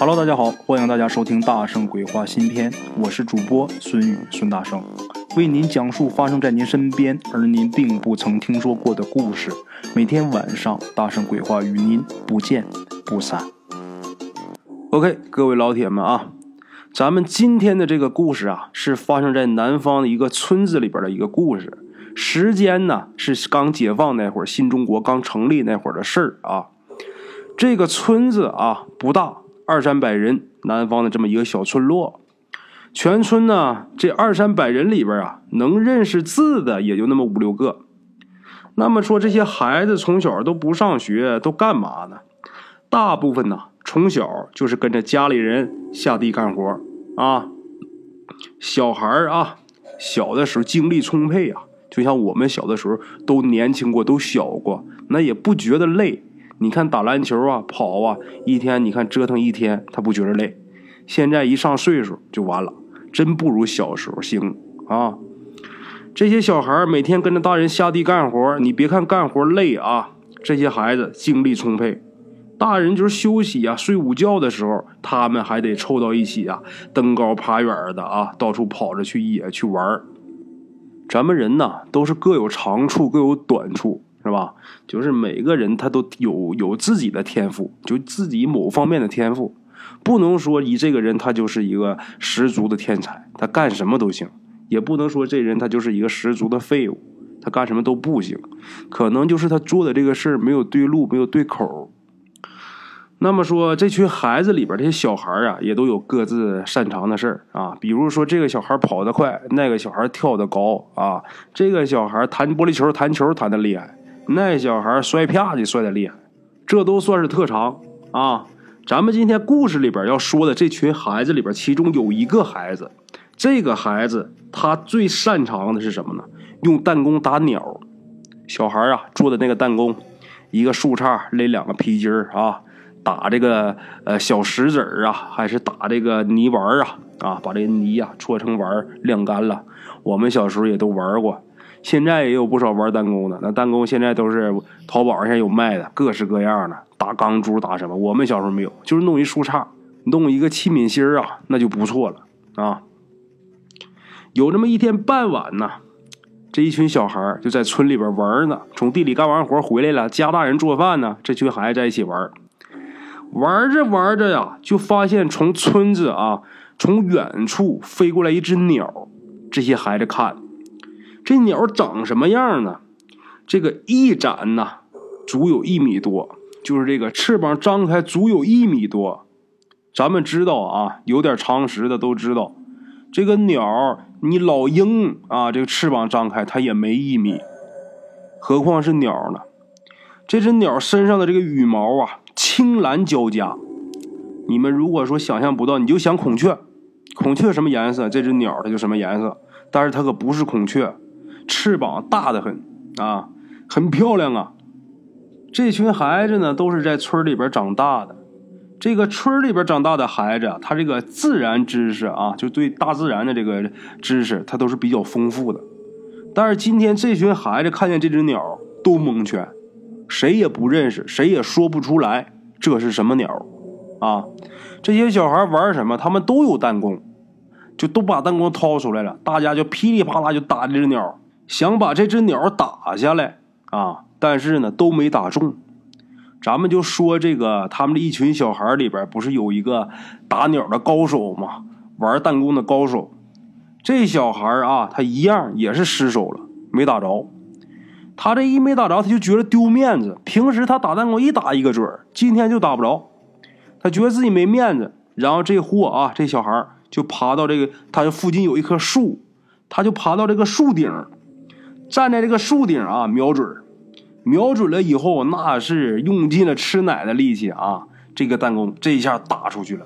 Hello，大家好，欢迎大家收听《大圣鬼话》新篇，我是主播孙宇孙大圣，为您讲述发生在您身边而您并不曾听说过的故事。每天晚上，《大圣鬼话》与您不见不散。OK，各位老铁们啊，咱们今天的这个故事啊，是发生在南方的一个村子里边的一个故事。时间呢是刚解放那会儿，新中国刚成立那会儿的事儿啊。这个村子啊不大，二三百人，南方的这么一个小村落。全村呢这二三百人里边啊，能认识字的也就那么五六个。那么说这些孩子从小都不上学，都干嘛呢？大部分呢从小就是跟着家里人下地干活啊。小孩啊，小的时候精力充沛啊。就像我们小的时候都年轻过，都小过，那也不觉得累。你看打篮球啊，跑啊，一天你看折腾一天，他不觉得累。现在一上岁数就完了，真不如小时候行啊。这些小孩每天跟着大人下地干活，你别看干活累啊，这些孩子精力充沛。大人就是休息啊，睡午觉的时候，他们还得凑到一起啊，登高爬远的啊，到处跑着去野去玩咱们人呐，都是各有长处，各有短处，是吧？就是每个人他都有有自己的天赋，就自己某方面的天赋，不能说以这个人他就是一个十足的天才，他干什么都行；也不能说这人他就是一个十足的废物，他干什么都不行。可能就是他做的这个事儿没有对路，没有对口。那么说，这群孩子里边这些小孩啊，也都有各自擅长的事儿啊。比如说，这个小孩跑得快，那个小孩跳得高啊。这个小孩弹玻璃球，弹球弹得厉害，那小孩摔啪就摔得厉害，这都算是特长啊。咱们今天故事里边要说的这群孩子里边，其中有一个孩子，这个孩子他最擅长的是什么呢？用弹弓打鸟。小孩啊，做的那个弹弓，一个树杈勒两个皮筋啊。打这个呃小石子啊，还是打这个泥丸啊？啊，把这个泥呀搓成丸晾干了。我们小时候也都玩过，现在也有不少玩弹弓的。那弹弓现在都是淘宝上有卖的，各式各样的，打钢珠打什么？我们小时候没有，就是弄一树杈，弄一个器皿芯儿啊，那就不错了啊。有这么一天傍晚呢，这一群小孩就在村里边玩呢，从地里干完活回来了，家大人做饭呢，这群孩子在一起玩。玩着玩着呀，就发现从村子啊，从远处飞过来一只鸟。这些孩子看，这鸟长什么样呢？这个翼展呢，足有一米多，就是这个翅膀张开足有一米多。咱们知道啊，有点常识的都知道，这个鸟，你老鹰啊，这个翅膀张开它也没一米，何况是鸟呢？这只鸟身上的这个羽毛啊。青蓝交加，你们如果说想象不到，你就想孔雀。孔雀什么颜色？这只鸟它就什么颜色。但是它可不是孔雀，翅膀大的很啊，很漂亮啊。这群孩子呢，都是在村里边长大的。这个村里边长大的孩子，他这个自然知识啊，就对大自然的这个知识，他都是比较丰富的。但是今天这群孩子看见这只鸟，都蒙圈。谁也不认识，谁也说不出来这是什么鸟啊！这些小孩玩什么？他们都有弹弓，就都把弹弓掏出来了，大家就噼里啪啦就打这只鸟，想把这只鸟打下来啊！但是呢，都没打中。咱们就说这个，他们这一群小孩里边，不是有一个打鸟的高手吗？玩弹弓的高手。这小孩啊，他一样也是失手了，没打着。他这一没打着，他就觉得丢面子。平时他打弹弓一打一个准儿，今天就打不着，他觉得自己没面子。然后这货啊，这小孩就爬到这个，他附近有一棵树，他就爬到这个树顶，站在这个树顶啊，瞄准，瞄准了以后，那是用尽了吃奶的力气啊，这个弹弓这一下打出去了，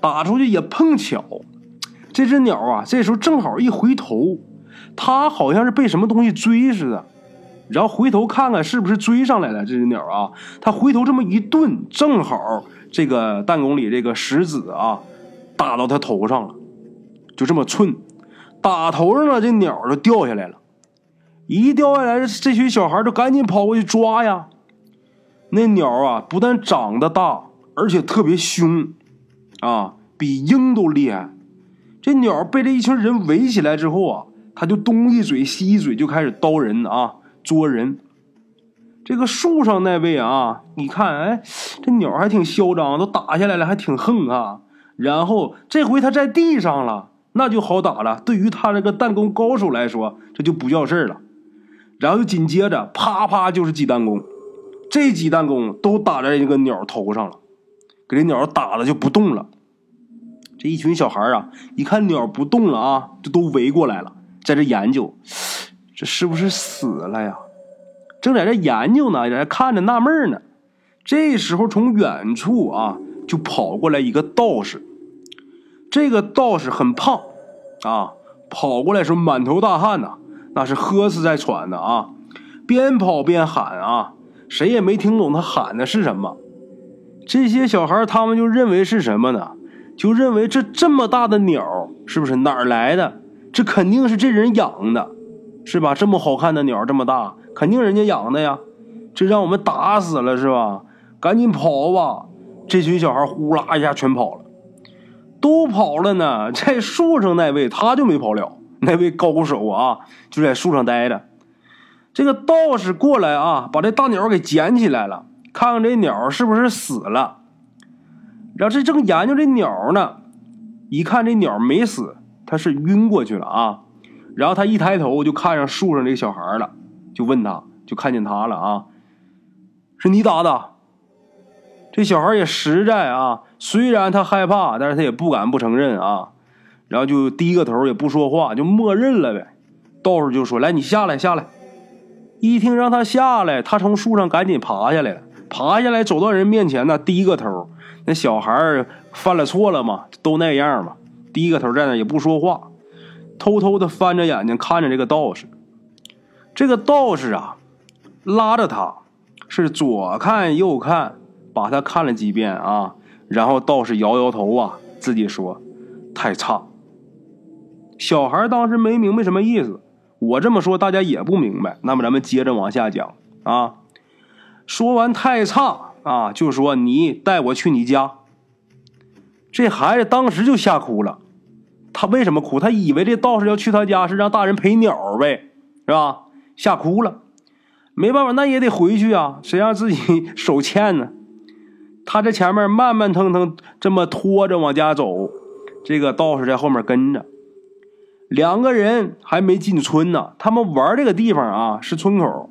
打出去也碰巧，这只鸟啊，这时候正好一回头，它好像是被什么东西追似的。然后回头看看是不是追上来了这只鸟啊？他回头这么一顿，正好这个弹弓里这个石子啊，打到他头上了，就这么寸，打头上了，这鸟就掉下来了。一掉下来，这群小孩就赶紧跑过去抓呀。那鸟啊，不但长得大，而且特别凶啊，比鹰都厉害。这鸟被这一群人围起来之后啊，它就东一嘴西一嘴就开始叨人啊，捉人。这个树上那位啊，你看，哎，这鸟还挺嚣张，都打下来了，还挺横啊。然后这回它在地上了，那就好打了。对于他这个弹弓高手来说，这就不叫事儿了。然后就紧接着啪啪就是几弹弓，这几弹弓都打在这个鸟头上了，给这鸟打的就不动了。这一群小孩啊，一看鸟不动了啊，就都围过来了，在这研究，这是不是死了呀？正在这研究呢，在这看着纳闷呢。这时候从远处啊，就跑过来一个道士。这个道士很胖，啊，跑过来时候满头大汗呐，那是喝死在喘的啊，边跑边喊啊，谁也没听懂他喊的是什么。这些小孩他们就认为是什么呢？就认为这这么大的鸟是不是哪儿来的？这肯定是这人养的，是吧？这么好看的鸟这么大，肯定人家养的呀。这让我们打死了是吧？赶紧跑吧！这群小孩呼啦一下全跑了。都跑了呢，在树上那位他就没跑了。那位高手啊，就在树上待着。这个道士过来啊，把这大鸟给捡起来了，看看这鸟是不是死了。然后这正研究这鸟呢，一看这鸟没死，他是晕过去了啊。然后他一抬头就看上树上这个小孩了，就问他，就看见他了啊，是你打的？这小孩也实在啊。虽然他害怕，但是他也不敢不承认啊，然后就低个头也不说话，就默认了呗。道士就说：“来，你下来，下来。”一听让他下来，他从树上赶紧爬下来了，爬下来走到人面前呢，低个头。那小孩犯了错了嘛，都那样嘛，低个头在那也不说话，偷偷的翻着眼睛看着这个道士。这个道士啊，拉着他是左看右看，把他看了几遍啊。然后道士摇摇头啊，自己说：“太差。”小孩当时没明白什么意思，我这么说大家也不明白。那么咱们接着往下讲啊。说完太差啊，就说你带我去你家。这孩子当时就吓哭了。他为什么哭？他以为这道士要去他家是让大人陪鸟呗，是吧？吓哭了。没办法，那也得回去啊，谁让自己 手欠呢？他在前面慢慢腾腾这么拖着往家走，这个道士在后面跟着。两个人还没进村呢，他们玩这个地方啊是村口，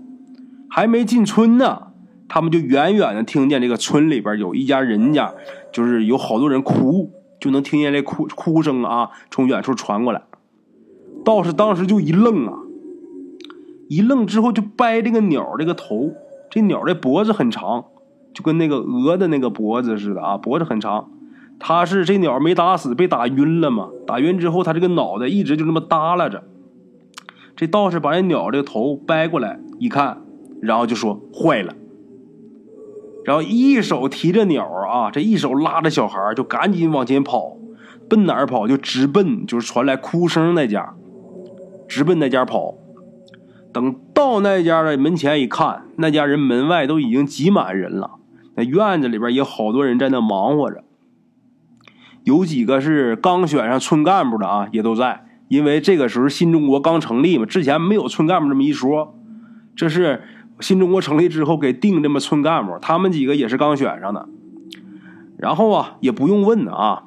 还没进村呢，他们就远远的听见这个村里边有一家人家，就是有好多人哭，就能听见这哭哭声啊从远处传过来。道士当时就一愣啊，一愣之后就掰这个鸟这个头，这鸟的脖子很长。就跟那个鹅的那个脖子似的啊，脖子很长。他是这鸟没打死，被打晕了嘛？打晕之后，他这个脑袋一直就这么耷拉着。这道士把这鸟这个头掰过来一看，然后就说坏了。然后一手提着鸟啊，这一手拉着小孩，就赶紧往前跑，奔哪儿跑？就直奔就是传来哭声那家，直奔那家跑。等到那家的门前一看，那家人门外都已经挤满人了。那院子里边也好多人在那忙活着，有几个是刚选上村干部的啊，也都在。因为这个时候新中国刚成立嘛，之前没有村干部这么一说。这是新中国成立之后给定这么村干部，他们几个也是刚选上的。然后啊，也不用问啊，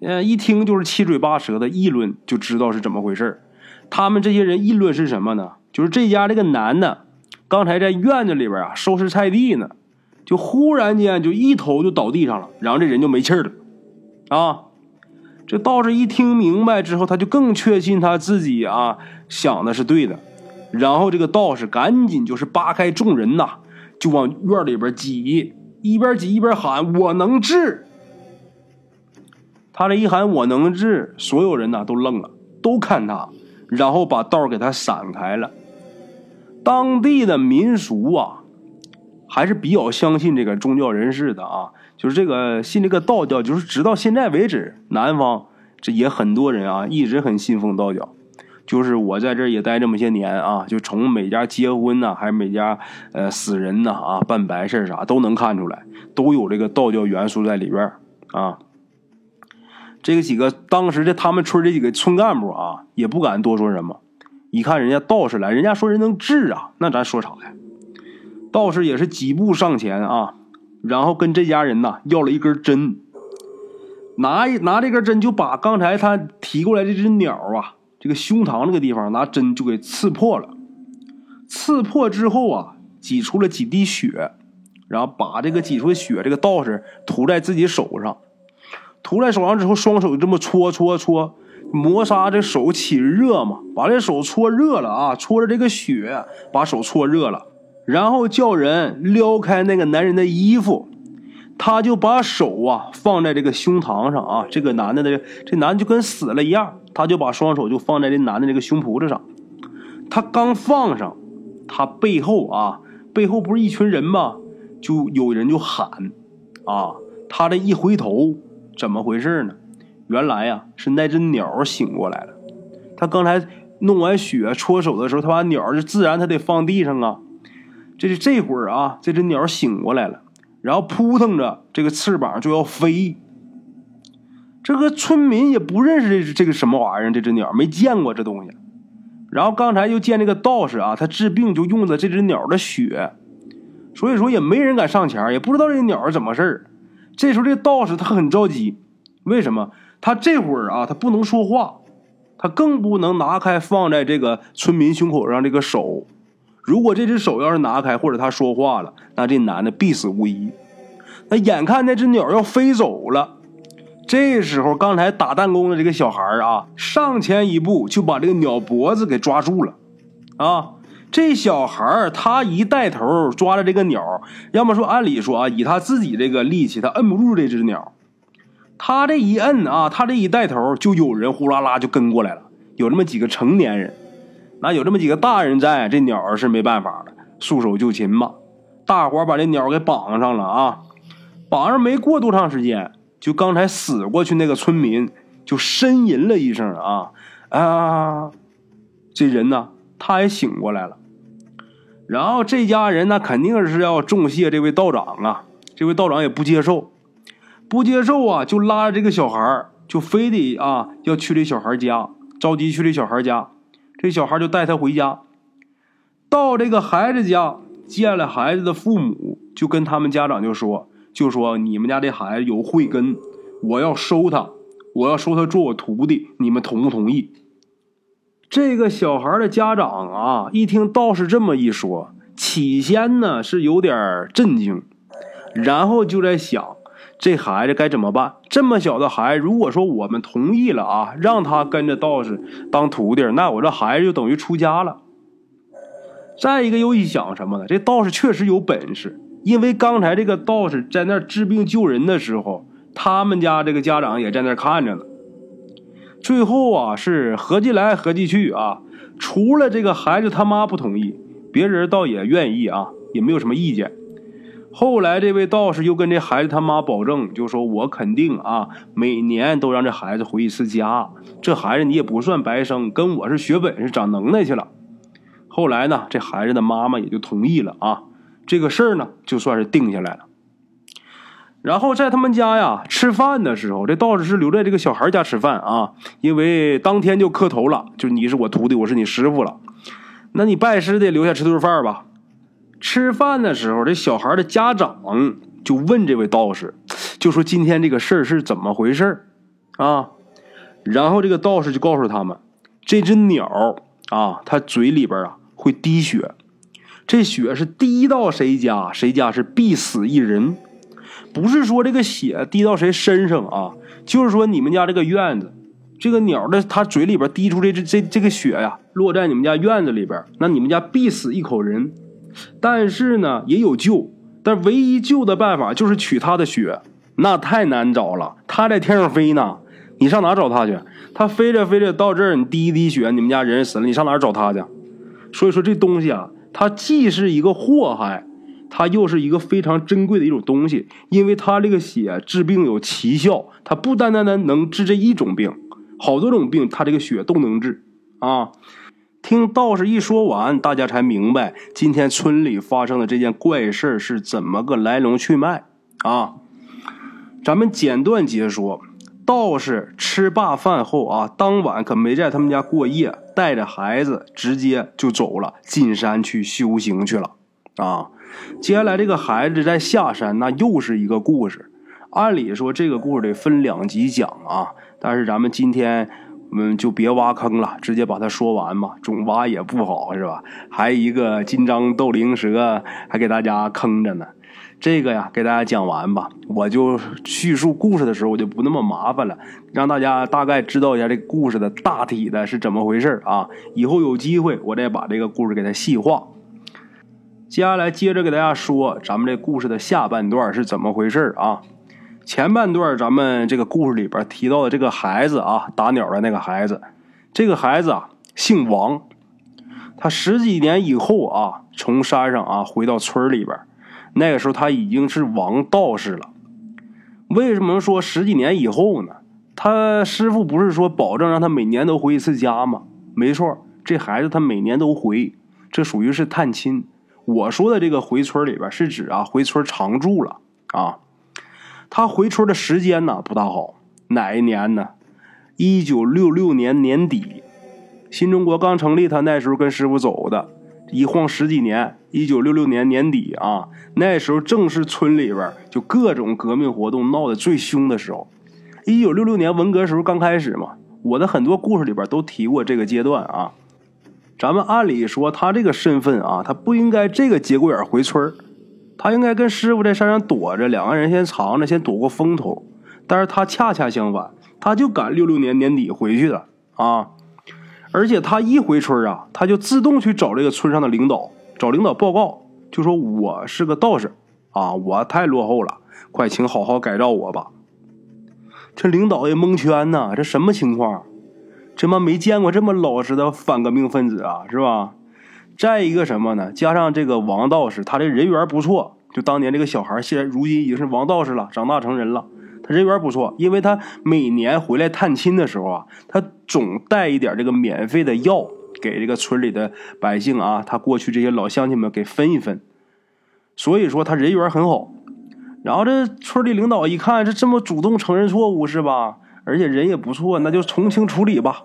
呃，一听就是七嘴八舌的议论，就知道是怎么回事他们这些人议论是什么呢？就是这家这个男的，刚才在院子里边啊收拾菜地呢。就忽然间就一头就倒地上了，然后这人就没气儿了，啊！这道士一听明白之后，他就更确信他自己啊想的是对的。然后这个道士赶紧就是扒开众人呐，就往院里边挤，一边挤一边喊：“我能治！”他这一喊“我能治”，所有人呐都愣了，都看他，然后把道给他闪开了。当地的民俗啊。还是比较相信这个宗教人士的啊，就是这个信这个道教，就是直到现在为止，南方这也很多人啊，一直很信奉道教。就是我在这儿也待这么些年啊，就从每家结婚呢，还是每家呃死人呢啊，办白事啥都能看出来，都有这个道教元素在里边啊。这个几个当时的他们村这几个村干部啊，也不敢多说什么。一看人家道士来，人家说人能治啊，那咱说啥呀？道士也是几步上前啊，然后跟这家人呐要了一根针，拿一拿这根针就把刚才他提过来这只鸟啊，这个胸膛这个地方拿针就给刺破了。刺破之后啊，挤出了几滴血，然后把这个挤出的血，这个道士涂在自己手上，涂在手上之后，双手就这么搓搓搓。磨砂这手起热嘛，把这手搓热了啊，搓着这个血，把手搓热了，然后叫人撩开那个男人的衣服，他就把手啊放在这个胸膛上啊，这个男的的这男的就跟死了一样，他就把双手就放在这男的这个胸脯子上，他刚放上，他背后啊背后不是一群人吗？就有人就喊，啊，他这一回头，怎么回事呢？原来呀，是那只鸟醒过来了。他刚才弄完血搓手的时候，他把鸟就自然他得放地上啊。这是这会儿啊，这只鸟醒过来了，然后扑腾着这个翅膀就要飞。这个村民也不认识这这个什么玩意儿，这只鸟没见过这东西。然后刚才又见这个道士啊，他治病就用的这只鸟的血，所以说也没人敢上前，也不知道这鸟是怎么事儿。这时候这道士他很着急，为什么？他这会儿啊，他不能说话，他更不能拿开放在这个村民胸口上这个手。如果这只手要是拿开，或者他说话了，那这男的必死无疑。那眼看那只鸟要飞走了，这时候刚才打弹弓的这个小孩啊，上前一步就把这个鸟脖子给抓住了。啊，这小孩他一带头抓着这个鸟，要么说按理说啊，以他自己这个力气，他摁不住这只鸟。他这一摁啊，他这一带头，就有人呼啦啦就跟过来了。有那么几个成年人，那有这么几个大人在，这鸟是没办法了，束手就擒吧。大伙把这鸟给绑上了啊，绑上没过多长时间，就刚才死过去那个村民就呻吟了一声啊啊，这人呢他也醒过来了。然后这家人那肯定是要重谢这位道长啊，这位道长也不接受。不接受啊，就拉着这个小孩就非得啊要去这小孩家，着急去这小孩家。这小孩就带他回家，到这个孩子家见了孩子的父母，就跟他们家长就说，就说你们家这孩子有慧根，我要收他，我要收他做我徒弟，你们同不同意？这个小孩的家长啊，一听道士这么一说，起先呢是有点震惊，然后就在想。这孩子该怎么办？这么小的孩子，如果说我们同意了啊，让他跟着道士当徒弟，那我这孩子就等于出家了。再一个又一想什么呢？这道士确实有本事，因为刚才这个道士在那治病救人的时候，他们家这个家长也在那看着呢。最后啊，是合计来合计去啊，除了这个孩子他妈不同意，别人倒也愿意啊，也没有什么意见。后来，这位道士又跟这孩子他妈保证，就说我肯定啊，每年都让这孩子回一次家。这孩子你也不算白生，跟我是学本事、长能耐去了。后来呢，这孩子的妈妈也就同意了啊，这个事儿呢就算是定下来了。然后在他们家呀吃饭的时候，这道士是留在这个小孩家吃饭啊，因为当天就磕头了，就你是我徒弟，我是你师傅了，那你拜师得留下吃顿饭吧。吃饭的时候，这小孩的家长就问这位道士，就说今天这个事儿是怎么回事啊？然后这个道士就告诉他们，这只鸟啊，它嘴里边啊会滴血，这血是滴到谁家，谁家是必死一人。不是说这个血滴到谁身上啊，就是说你们家这个院子，这个鸟的它嘴里边滴出这这这个血呀，落在你们家院子里边，那你们家必死一口人。但是呢，也有救，但唯一救的办法就是取他的血，那太难找了。他在天上飞呢，你上哪找他去？他飞着飞着到这儿，你滴一滴血，你们家人死了，你上哪找他去？所以说这东西啊，它既是一个祸害，它又是一个非常珍贵的一种东西，因为它这个血治病有奇效，它不单单单能治这一种病，好多种病它这个血都能治啊。听道士一说完，大家才明白今天村里发生的这件怪事是怎么个来龙去脉啊！咱们简短解说：道士吃罢饭后啊，当晚可没在他们家过夜，带着孩子直接就走了，进山去修行去了啊。接下来这个孩子在下山，那又是一个故事。按理说这个故事得分两集讲啊，但是咱们今天我们就别挖坑了，直接把它说完嘛，总挖也不好是吧？还一个金章斗灵蛇还给大家坑着呢。这个呀，给大家讲完吧。我就叙述故事的时候，我就不那么麻烦了，让大家大概知道一下这故事的大体的是怎么回事啊。以后有机会，我再把这个故事给它细化。接下来接着给大家说咱们这故事的下半段是怎么回事啊。前半段咱们这个故事里边提到的这个孩子啊，打鸟的那个孩子，这个孩子啊姓王，他十几年以后啊，从山上啊回到村里边。那个时候他已经是王道士了，为什么说十几年以后呢？他师傅不是说保证让他每年都回一次家吗？没错，这孩子他每年都回，这属于是探亲。我说的这个回村里边是指啊回村常住了啊。他回村的时间呢不大好，哪一年呢？一九六六年年底，新中国刚成立，他那时候跟师傅走的。一晃十几年，一九六六年年底啊，那时候正是村里边就各种革命活动闹得最凶的时候。一九六六年文革时候刚开始嘛，我的很多故事里边都提过这个阶段啊。咱们按理说他这个身份啊，他不应该这个节骨眼回村他应该跟师傅在山上躲着，两个人先藏着，先躲过风头。但是他。恰恰相反，他。就赶六六年年底回去的啊。而且他。一回村啊，他。就自动去找这个村上的领导，找领导报告，就说我是个道士啊，我太落后了，快请好好改造我吧。这领导也蒙圈呐，这什么情况？这妈没见过这么老实的反革命分子啊，是吧？再一个什么呢？加上这个王道士，他这人缘不错，就当年这个小孩，现在如今已经是王道士了，长大成人了。他人缘不错，因为他每年回来探亲的时候啊，他总带一点这个免费的药给这个村里的百姓啊，他过去这些老乡亲们给分一分，所以说他人缘很好。然后这村里领导一看，这这么主动承认错误是吧？而且人也不错，那就从轻处理吧。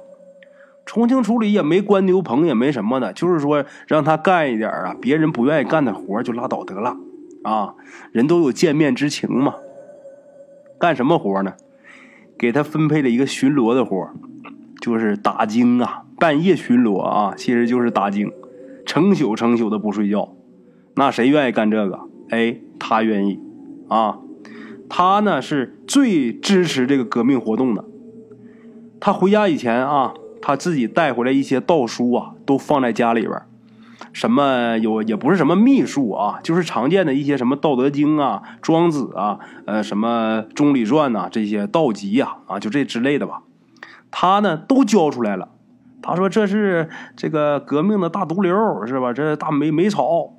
从轻处理也没关牛棚，也没什么的，就是说让他干一点啊，别人不愿意干的活就拉倒得了啊。人都有见面之情嘛。干什么活呢？给他分配了一个巡逻的活就是打更啊，半夜巡逻啊，其实就是打更，成宿成宿的不睡觉。那谁愿意干这个？哎，他愿意啊。他呢是最支持这个革命活动的。他回家以前啊，他自己带回来一些道书啊，都放在家里边。什么有也不是什么秘术啊，就是常见的一些什么《道德经》啊、《庄子》啊、呃什么《中礼传》呐这些道集呀啊，就这之类的吧。他呢都交出来了。他说这是这个革命的大毒瘤是吧？这大霉霉草。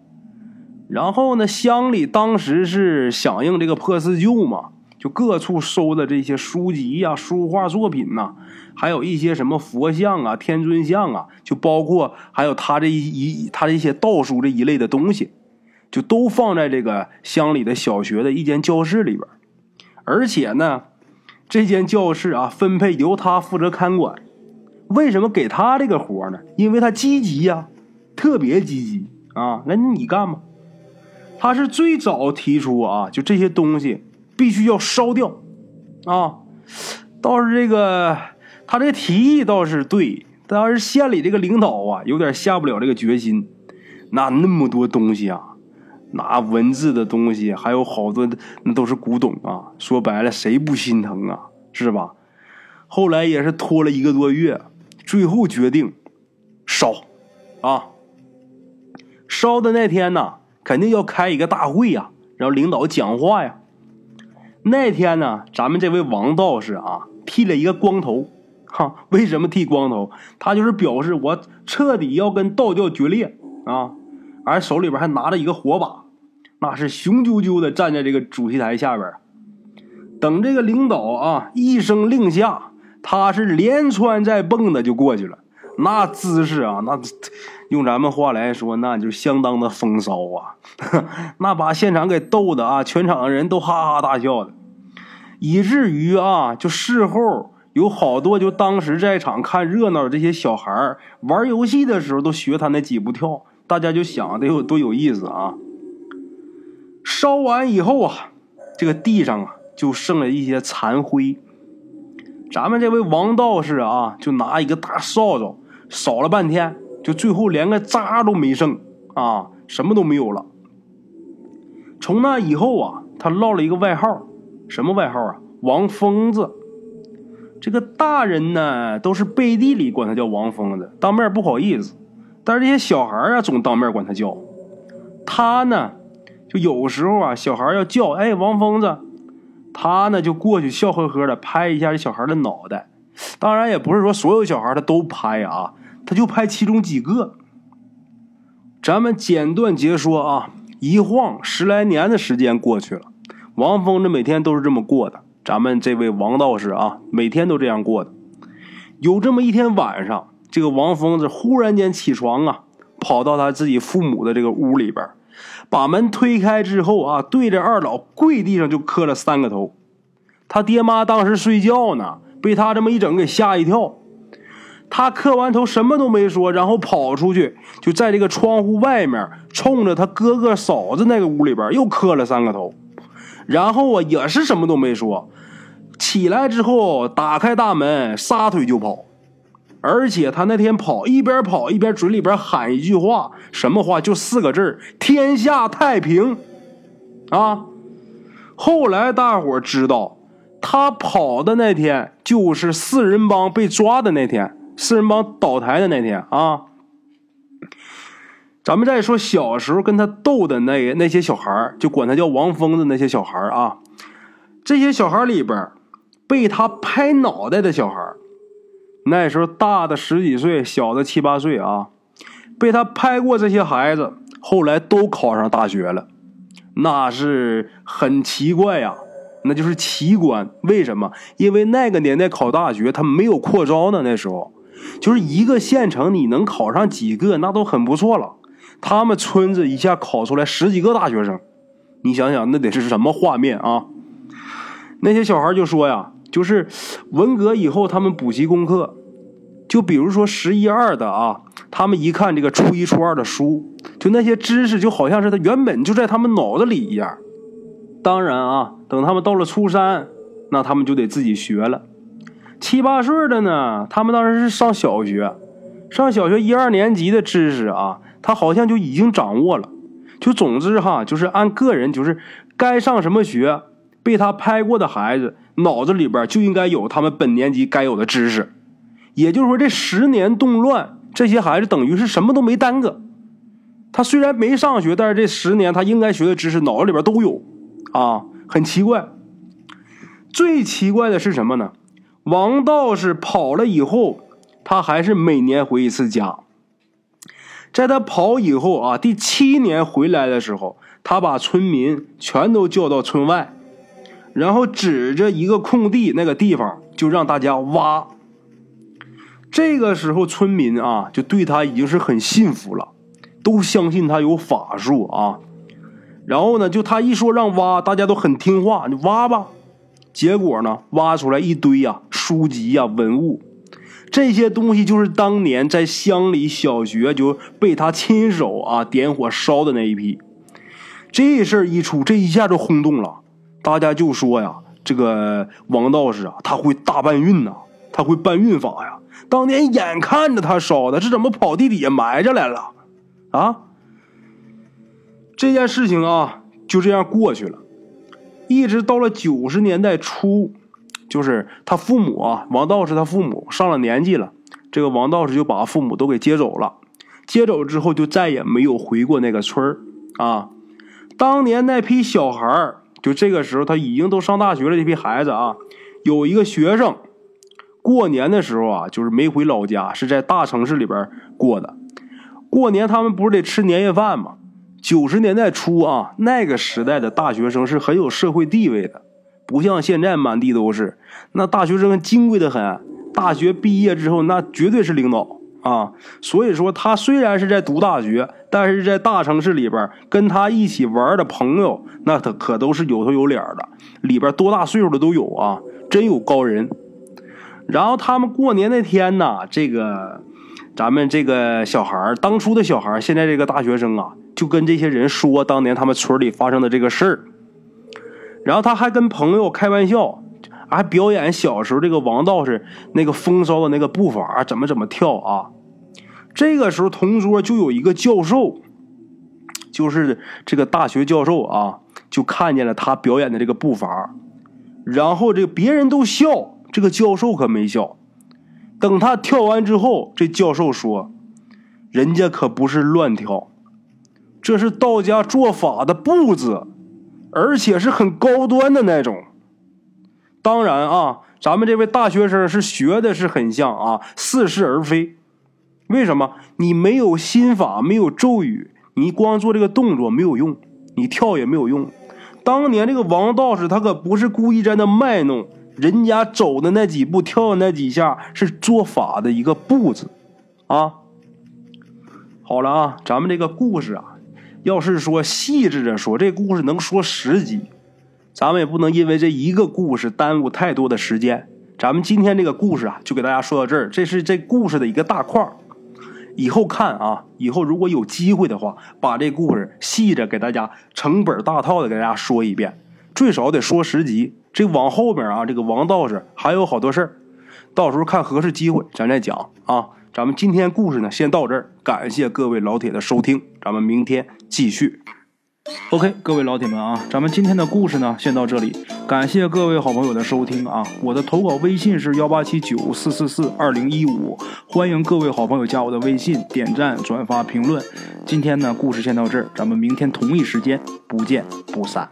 然后呢，乡里当时是响应这个破四旧嘛。就各处收的这些书籍呀、书画作品呐，还有一些什么佛像啊、天尊像啊，就包括还有他这一一他这些道书这一类的东西，就都放在这个乡里的小学的一间教室里边。而且呢，这间教室啊，分配由他负责看管。为什么给他这个活呢？因为他积极呀，特别积极啊。那你干吧。他是最早提出啊，就这些东西。必须要烧掉，啊！倒是这个他这提议倒是对，但是县里这个领导啊，有点下不了这个决心。那那么多东西啊，那文字的东西还有好多，那都是古董啊。说白了，谁不心疼啊？是吧？后来也是拖了一个多月，最后决定烧，啊！烧的那天呢，肯定要开一个大会呀，然后领导讲话呀。那天呢，咱们这位王道士啊，剃了一个光头，哈，为什么剃光头？他就是表示我彻底要跟道教决裂啊！而手里边还拿着一个火把，那是雄赳赳的站在这个主席台下边，等这个领导啊一声令下，他是连窜带蹦的就过去了，那姿势啊，那用咱们话来说，那就相当的风骚啊！那把现场给逗的啊，全场的人都哈哈大笑的。以至于啊，就事后有好多就当时在场看热闹的这些小孩玩游戏的时候都学他那几步跳，大家就想得有多有意思啊！烧完以后啊，这个地上啊就剩了一些残灰。咱们这位王道士啊，就拿一个大扫帚扫了半天，就最后连个渣都没剩啊，什么都没有了。从那以后啊，他落了一个外号，什么外号啊？王疯子。这个大人呢，都是背地里管他叫王疯子，当面不好意思。但是这些小孩啊，总当面管他叫。他呢，就有时候啊，小孩要叫，哎，王疯子。他呢就过去笑呵呵的拍一下这小孩的脑袋，当然也不是说所有小孩他都拍啊，他就拍其中几个。咱们简短截说啊，一晃十来年的时间过去了，王峰这每天都是这么过的。咱们这位王道士啊，每天都这样过的。有这么一天晚上，这个王疯子忽然间起床啊，跑到他自己父母的这个屋里边。把门推开之后啊，对着二老跪地上就磕了三个头。他爹妈当时睡觉呢，被他这么一整给吓一跳。他磕完头什么都没说，然后跑出去，就在这个窗户外面冲着他哥哥嫂子那个屋里边又磕了三个头。然后啊，也是什么都没说，起来之后打开大门，撒腿就跑。而且他那天跑，一边跑一边嘴里边喊一句话，什么话？就四个字天下太平。”啊！后来大伙知道，他跑的那天就是四人帮被抓的那天，四人帮倒台的那天啊。咱们再说小时候跟他斗的那那些小孩就管他叫王疯子那些小孩啊。这些小孩里边，被他拍脑袋的小孩那时候大的十几岁，小的七八岁啊，被他拍过这些孩子，后来都考上大学了，那是很奇怪呀，那就是奇观。为什么？因为那个年代考大学他没有扩招呢，那时候就是一个县城你能考上几个，那都很不错了。他们村子一下考出来十几个大学生，你想想那得是什么画面啊？那些小孩就说呀。就是文革以后，他们补习功课，就比如说十一二的啊，他们一看这个初一初二的书，就那些知识就好像是他原本就在他们脑子里一样。当然啊，等他们到了初三，那他们就得自己学了。七八岁的呢，他们当时是上小学，上小学一二年级的知识啊，他好像就已经掌握了。就总之哈，就是按个人，就是该上什么学，被他拍过的孩子。脑子里边就应该有他们本年级该有的知识，也就是说，这十年动乱，这些孩子等于是什么都没耽搁。他虽然没上学，但是这十年他应该学的知识脑子里边都有，啊，很奇怪。最奇怪的是什么呢？王道士跑了以后，他还是每年回一次家。在他跑以后啊，第七年回来的时候，他把村民全都叫到村外。然后指着一个空地，那个地方就让大家挖。这个时候，村民啊就对他已经是很信服了，都相信他有法术啊。然后呢，就他一说让挖，大家都很听话，你挖吧。结果呢，挖出来一堆呀书籍呀文物，这些东西就是当年在乡里小学就被他亲手啊点火烧的那一批。这事儿一出，这一下就轰动了。大家就说呀，这个王道士啊，他会大搬运呐，他会搬运法呀。当年眼看着他烧的，这怎么跑地底下埋着来了？啊！这件事情啊，就这样过去了。一直到了九十年代初，就是他父母啊，王道士他父母上了年纪了，这个王道士就把父母都给接走了。接走之后，就再也没有回过那个村儿啊。当年那批小孩儿。就这个时候，他已经都上大学了。这批孩子啊，有一个学生，过年的时候啊，就是没回老家，是在大城市里边过的。过年他们不是得吃年夜饭吗？九十年代初啊，那个时代的大学生是很有社会地位的，不像现在满地都是。那大学生金贵的很，大学毕业之后那绝对是领导啊。所以说，他虽然是在读大学，但是在大城市里边跟他一起玩的朋友，那他可都是有头有脸的，里边多大岁数的都有啊，真有高人。然后他们过年那天呢，这个咱们这个小孩当初的小孩现在这个大学生啊，就跟这些人说当年他们村里发生的这个事儿。然后他还跟朋友开玩笑，还表演小时候这个王道士那个风骚的那个步伐，怎么怎么跳啊。这个时候同桌就有一个教授，就是这个大学教授啊，就看见了他表演的这个步伐，然后这个别人都笑。这个教授可没笑，等他跳完之后，这教授说：“人家可不是乱跳，这是道家做法的步子，而且是很高端的那种。当然啊，咱们这位大学生是学的是很像啊，似是而非。为什么？你没有心法，没有咒语，你光做这个动作没有用，你跳也没有用。当年这个王道士他可不是故意在那卖弄。”人家走的那几步，跳的那几下，是做法的一个步子，啊。好了啊，咱们这个故事啊，要是说细致着说，这故事能说十集，咱们也不能因为这一个故事耽误太多的时间。咱们今天这个故事啊，就给大家说到这儿，这是这故事的一个大块以后看啊，以后如果有机会的话，把这故事细着给大家成本大套的给大家说一遍，最少得说十集。这往后边啊，这个王道士还有好多事儿，到时候看合适机会咱再讲啊。咱们今天故事呢，先到这儿，感谢各位老铁的收听，咱们明天继续。OK，各位老铁们啊，咱们今天的故事呢，先到这里，感谢各位好朋友的收听啊。我的投稿微信是幺八七九四四四二零一五，欢迎各位好朋友加我的微信，点赞、转发、评论。今天呢，故事先到这儿，咱们明天同一时间不见不散。